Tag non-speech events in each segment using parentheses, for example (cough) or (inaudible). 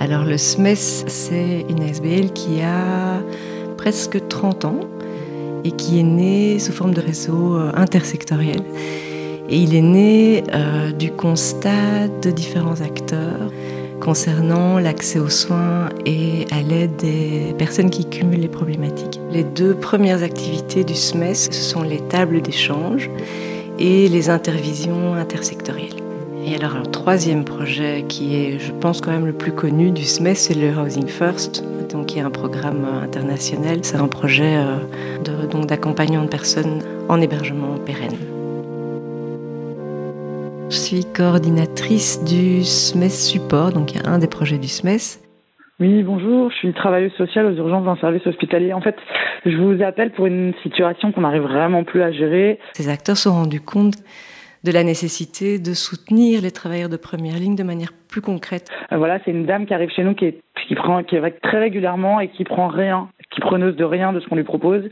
Alors le SMES, c'est une SBL qui a presque 30 ans et qui est né sous forme de réseau euh, intersectoriel. Il est né euh, du constat de différents acteurs concernant l'accès aux soins et à l'aide des personnes qui cumulent les problématiques. Les deux premières activités du SMES, ce sont les tables d'échange et les intervisions intersectorielles. Et alors un troisième projet qui est, je pense, quand même le plus connu du SMES, c'est le Housing First, donc qui est un programme international. C'est un projet euh, de, donc d'accompagnement de personnes en hébergement pérenne. Je suis coordinatrice du SMES Support, donc il y a un des projets du SMES. Oui, bonjour, je suis travailleuse sociale aux urgences d'un service hospitalier. En fait, je vous appelle pour une situation qu'on n'arrive vraiment plus à gérer. Ces acteurs se sont rendus compte de la nécessité de soutenir les travailleurs de première ligne de manière plus concrète. Euh, voilà, c'est une dame qui arrive chez nous qui, est, qui prend, qui est très régulièrement et qui prend rien, qui preneuse de rien de ce qu'on lui propose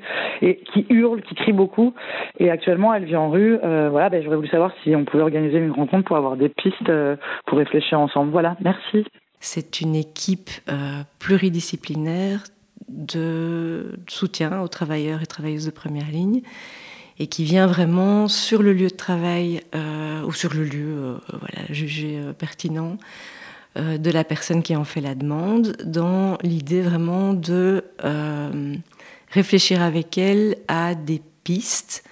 et qui hurle, qui crie beaucoup. Et actuellement, elle vit en rue. Euh, voilà, ben, j'aurais voulu savoir si on pouvait organiser une rencontre pour avoir des pistes euh, pour réfléchir ensemble. Voilà, merci. C'est une équipe pluridisciplinaire de soutien aux travailleurs et travailleuses de première ligne et qui vient vraiment sur le lieu de travail euh, ou sur le lieu euh, voilà, jugé euh, pertinent de la personne qui en fait la demande, dans l'idée vraiment de réfléchir avec elle à des pistes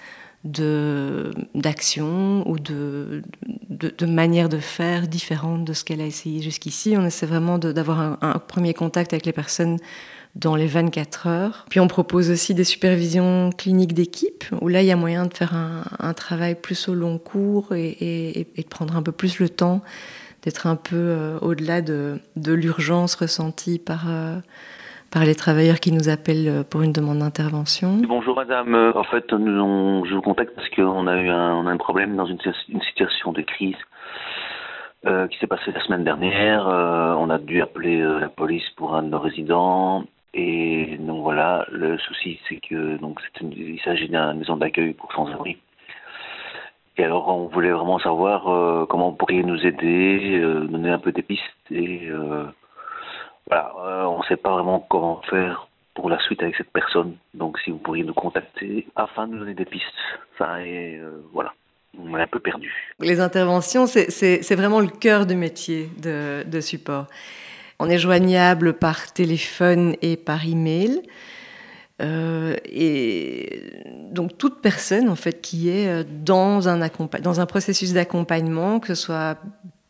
d'action ou de, de, de manières de faire différentes de ce qu'elle a essayé jusqu'ici. On essaie vraiment d'avoir un, premier contact avec les personnes dans les 24 heures. Puis on propose aussi des supervisions cliniques d'équipe, où là il y a moyen de faire un, travail plus au long cours et, de prendre un peu plus le temps, d'être un peu euh, au-delà de, l'urgence ressentie par, euh, par les travailleurs qui nous appellent pour une demande d'intervention. Bonjour madame, euh, en fait on, je vous contacte parce qu'on a eu un, on a un problème dans une, situation de crise. Euh, qui s'est passé la semaine dernière. Euh, on a dû appeler euh, la police pour un de nos résidents et donc voilà, le souci c'est que donc une, il s'agit d'une maison d'accueil pour sans-abri. Et alors on voulait vraiment savoir euh, comment vous pourriez nous aider, euh, donner un peu des pistes et euh, voilà, on ne sait pas vraiment comment faire pour la suite avec cette personne. Donc si vous pourriez nous contacter afin de nous donner des pistes, ça et voilà. On est un peu perdu. Les interventions, c'est vraiment le cœur du métier de, de support. On est joignable par téléphone et par email. Euh, et donc toute personne en fait qui est euh, dans un, dans un processus d'accompagnement, que ce soit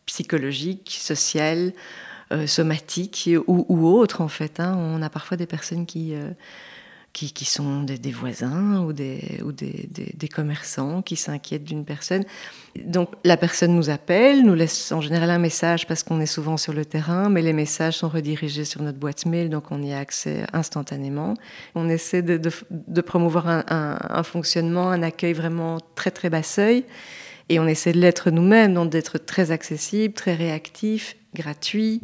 psychologique, social, euh, somatique ou, autre en fait. Hein. On a parfois des personnes qui qui, sont des, des, voisins ou, des, ou des, des commerçants qui s'inquiètent d'une personne. Donc la personne nous appelle, nous laisse en général un message parce qu'on est souvent sur le terrain, mais les messages sont redirigés sur notre boîte mail, donc on y a accès instantanément. On essaie de, de, de promouvoir un, un, un, fonctionnement, un accueil vraiment très très bas seuil, et on essaie de l'être nous-mêmes, donc d'être très accessible, très réactif, gratuit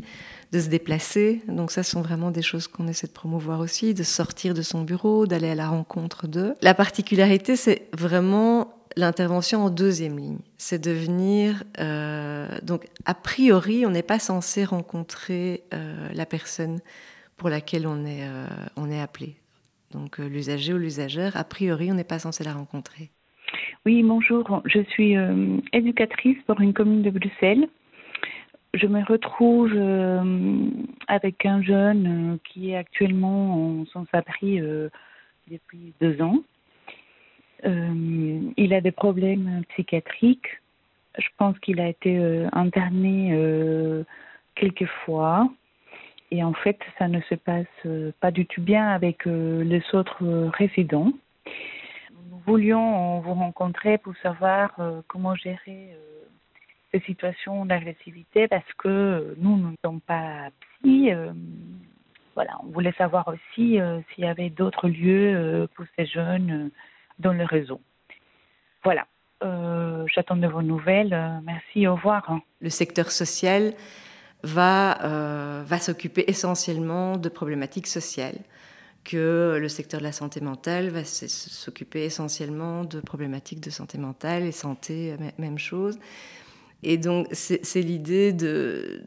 de se déplacer. Donc ça, sont vraiment des choses qu'on essaie de promouvoir aussi, de sortir de son bureau, d'aller à la rencontre d'eux. La particularité, c'est vraiment l'intervention en deuxième ligne. C'est de venir... Euh, donc, a priori, on n'est pas censé rencontrer euh, la personne pour laquelle on est, euh, on est appelé. Donc, l'usager ou l'usagère, a priori, on n'est pas censé la rencontrer. Oui, bonjour. Je suis éducatrice pour une commune de Bruxelles je me retrouve euh, avec un jeune euh, qui est actuellement en sans-abri euh, depuis deux ans. Il a des problèmes psychiatriques. Je pense qu'il a été interné quelques fois. Et en fait, ça ne se passe pas du tout bien avec les autres résidents. Nous voulions vous rencontrer pour savoir comment gérer ces situations d'agressivité parce que nous, nous ne sommes pas psy. Euh, voilà, on voulait savoir aussi euh, s'il y avait d'autres lieux euh, pour ces jeunes euh, dans le réseau. Voilà, euh, j'attends de vos nouvelles. merci, au revoir. Le secteur social va, euh, va s'occuper essentiellement de problématiques sociales que le secteur de la santé mentale va s'occuper essentiellement de problématiques de santé mentale et santé, même chose. Et donc, c'est l'idée de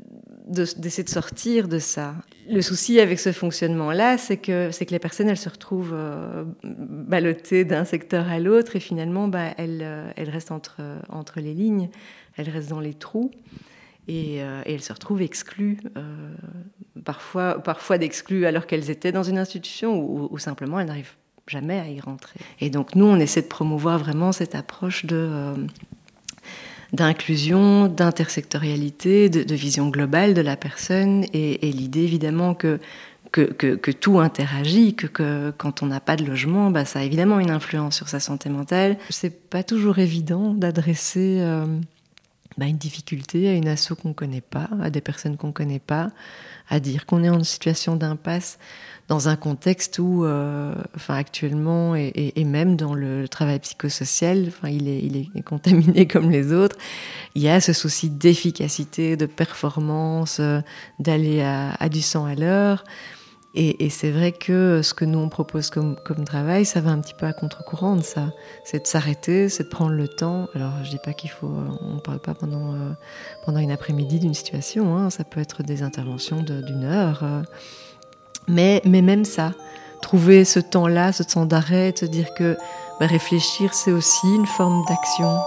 d'essayer de, sortir de ça. Le souci avec ce fonctionnement-là, c'est que, que les personnes, elles se retrouvent euh, ballottées d'un secteur à l'autre et finalement, bah, elles, euh, elles, restent entre, entre les lignes, elles restent dans les trous et, euh, elles se retrouvent exclues, parfois, parfois d'exclues alors qu'elles étaient dans une institution ou simplement elles n'arrivent jamais à y rentrer. Et donc nous, on essaie de promouvoir vraiment cette approche de d'inclusion, d'intersectorialité, de, vision globale de la personne et, l'idée évidemment que que, tout interagit, que, quand on n'a pas de logement, bah, ça a évidemment une influence sur sa santé mentale. C'est pas toujours évident d'adresser euh, bah, une difficulté à une asso qu'on connaît pas, à des personnes qu'on connaît pas, à dire qu'on est en situation d'impasse dans un contexte où, euh, enfin, actuellement, et, même dans le travail psychosocial, enfin, il est, il est contaminé (laughs) comme les autres. Il y a ce souci d'efficacité, de performance, euh, d'aller à, du sang à l'heure. Et, c'est vrai que ce que nous on propose comme, comme travail, ça va un petit peu à contre-courant de ça. C'est de s'arrêter, c'est de prendre le temps. Alors je dis pas qu'il faut, on parle pas pendant euh, pendant une après-midi d'une situation. Hein. Ça peut être des interventions d'une heure. Mais, mais même ça, trouver ce temps-là, ce temps d'arrêt, se dire que bah, réfléchir, c'est aussi une forme d'action.